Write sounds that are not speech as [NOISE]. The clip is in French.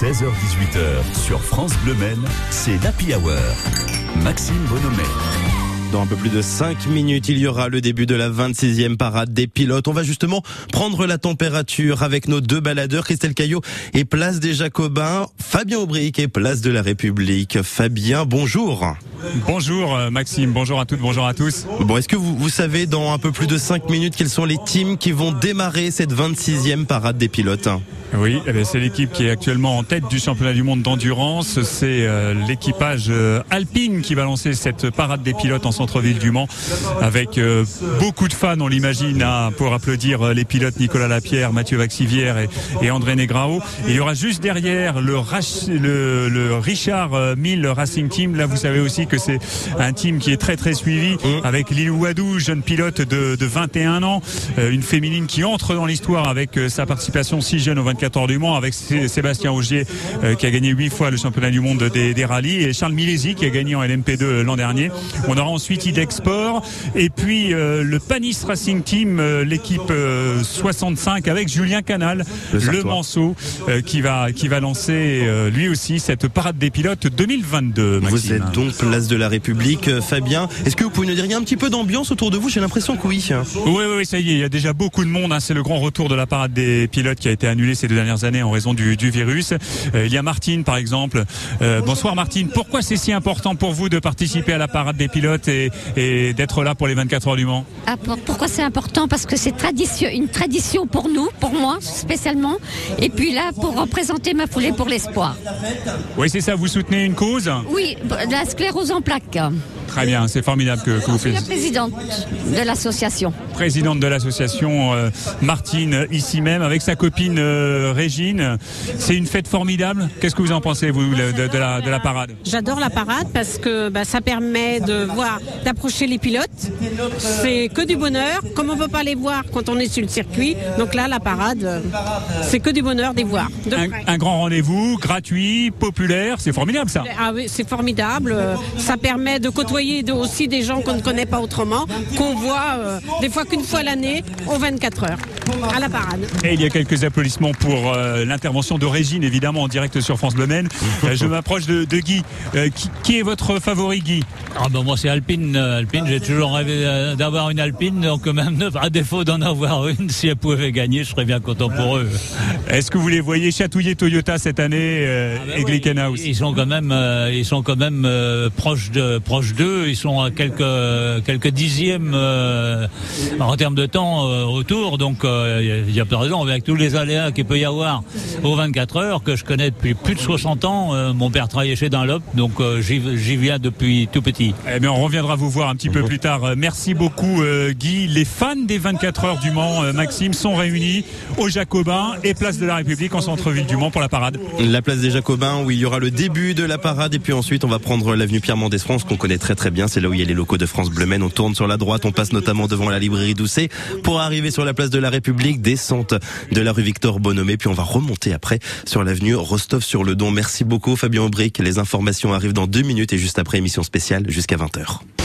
16h18h sur France Bleu Maine, c'est l'Happy Hour. Maxime Bonhomet. Dans un peu plus de 5 minutes, il y aura le début de la 26e parade des pilotes. On va justement prendre la température avec nos deux baladeurs, Christelle Caillot et Place des Jacobins, Fabien Aubric et Place de la République. Fabien, bonjour. Bonjour euh, Maxime, bonjour à toutes, bonjour à tous. Bon, est-ce que vous, vous savez dans un peu plus de 5 minutes quels sont les teams qui vont démarrer cette 26e parade des pilotes? Oui, eh c'est l'équipe qui est actuellement en tête du championnat du monde d'endurance. C'est euh, l'équipage euh, Alpine qui va lancer cette parade des pilotes en centre-ville du Mans avec euh, beaucoup de fans, on l'imagine, pour applaudir les pilotes Nicolas Lapierre, Mathieu Vaxivière et, André Negrao. il y aura juste derrière le, le, Richard 1000 Racing Team. Là, vous savez aussi que c'est un team qui est très très suivi mmh. avec Lilou Wadou, jeune pilote de, de 21 ans, une féminine qui entre dans l'histoire avec sa participation si jeune au 24 14 du Mans avec Sébastien Augier euh, qui a gagné 8 fois le championnat du monde des, des rallyes et Charles Milesi qui a gagné en LMP2 l'an dernier. On aura ensuite Idexport et puis euh, le Panis Racing Team, euh, l'équipe 65 avec Julien Canal, le, Manceau qui va qui va lancer lui aussi cette parade des pilotes 2022. Vous êtes donc place de la République, Fabien. Est-ce que vous pouvez nous dire il y a un petit peu d'ambiance autour de vous J'ai l'impression que oui. Oui, oui, ça y est, il y a déjà beaucoup de monde. Hein. C'est le grand retour de la parade des pilotes qui a été annulé ces deux dernières années en raison du, virus. Euh, il y a Martine par exemple. Euh, bonsoir Martine. Pourquoi c'est si important pour vous de participer à la parade des pilotes et, d'être là pour les 24 heures du Mans? Ah, Pourquoi c'est important? Parce que c'est tradition, une tradition pour nous, pour moi spécialement. Et puis là, pour représenter ma foulée pour l'espoir. Oui, c'est ça. Vous soutenez une cause? Oui, la sclérose en plaques. Très bien, c'est formidable que, vous faites. la présidente de l'association. Présidente de l'association euh, Martine, ici même, avec sa copine euh, Régine. C'est une fête formidable. Qu'est-ce que vous en pensez, vous, de, la, parade? J'adore la parade parce que bah, ça permet de voir, d'approcher les pilotes. C'est que du bonheur, comme on ne peut pas les voir quand on est sur le circuit. Donc là, la parade, c'est que du bonheur de les voir. un, un, grand rendez-vous, gratuit, populaire, c'est formidable ça. Ah oui, c'est formidable. Ça permet de côtoyer aussi des gens qu'on ne connaît pas autrement, qu'on voit euh, des fois qu'une fois l'année, aux 24 heures, à la parade. Et il y a quelques applaudissements pour euh, l'intervention de Régine, évidemment, en direct sur France Bleu Maine. [LAUGHS] Euh, je m'approche de, Guy. Qui, est votre favori, Guy? Ah ben Moi, c'est Alpine. Alpine, j'ai toujours rêvé d'avoir une Alpine, donc même à défaut d'en avoir une, si elle pouvait gagner, je serais bien content pour eux. Est-ce que vous les voyez chatouiller Toyota cette année ah ben et Glickenhaus? Ils sont quand même, ils sont quand même proches de proches d'eux ils sont à quelques quelques dixièmes euh, en termes de temps euh, autour, donc il euh, n'y a pas de raison avec tous les aléas qu'il peut y avoir aux 24 heures que je connais depuis plus de 60 ans. mon père travaillait chez Dunlop, donc j'y viens depuis tout petit. Eh bien, on reviendra vous voir un petit peu plus tard. Merci beaucoup Guy. Les fans des 24 heures du Mans, Maxime, sont réunis au Jacobin et place de la République en centre-ville du Mans pour la parade. La place des Jacobins où il y aura le début de la parade et puis ensuite on va prendre l'avenue Pierre Mendès France qu'on connaît très très bien. C'est là où il y a les locaux de France Bleu On tourne sur la droite, on passe notamment devant la pour arriver sur la place de la République, descente de la rue Victor Bonhomé, puis on va remonter après sur l'avenue Rostov-sur-le-Don. Merci beaucoup Fabien Aubric. Les informations arrivent dans deux minutes et juste après émission spéciale jusqu'à 20h.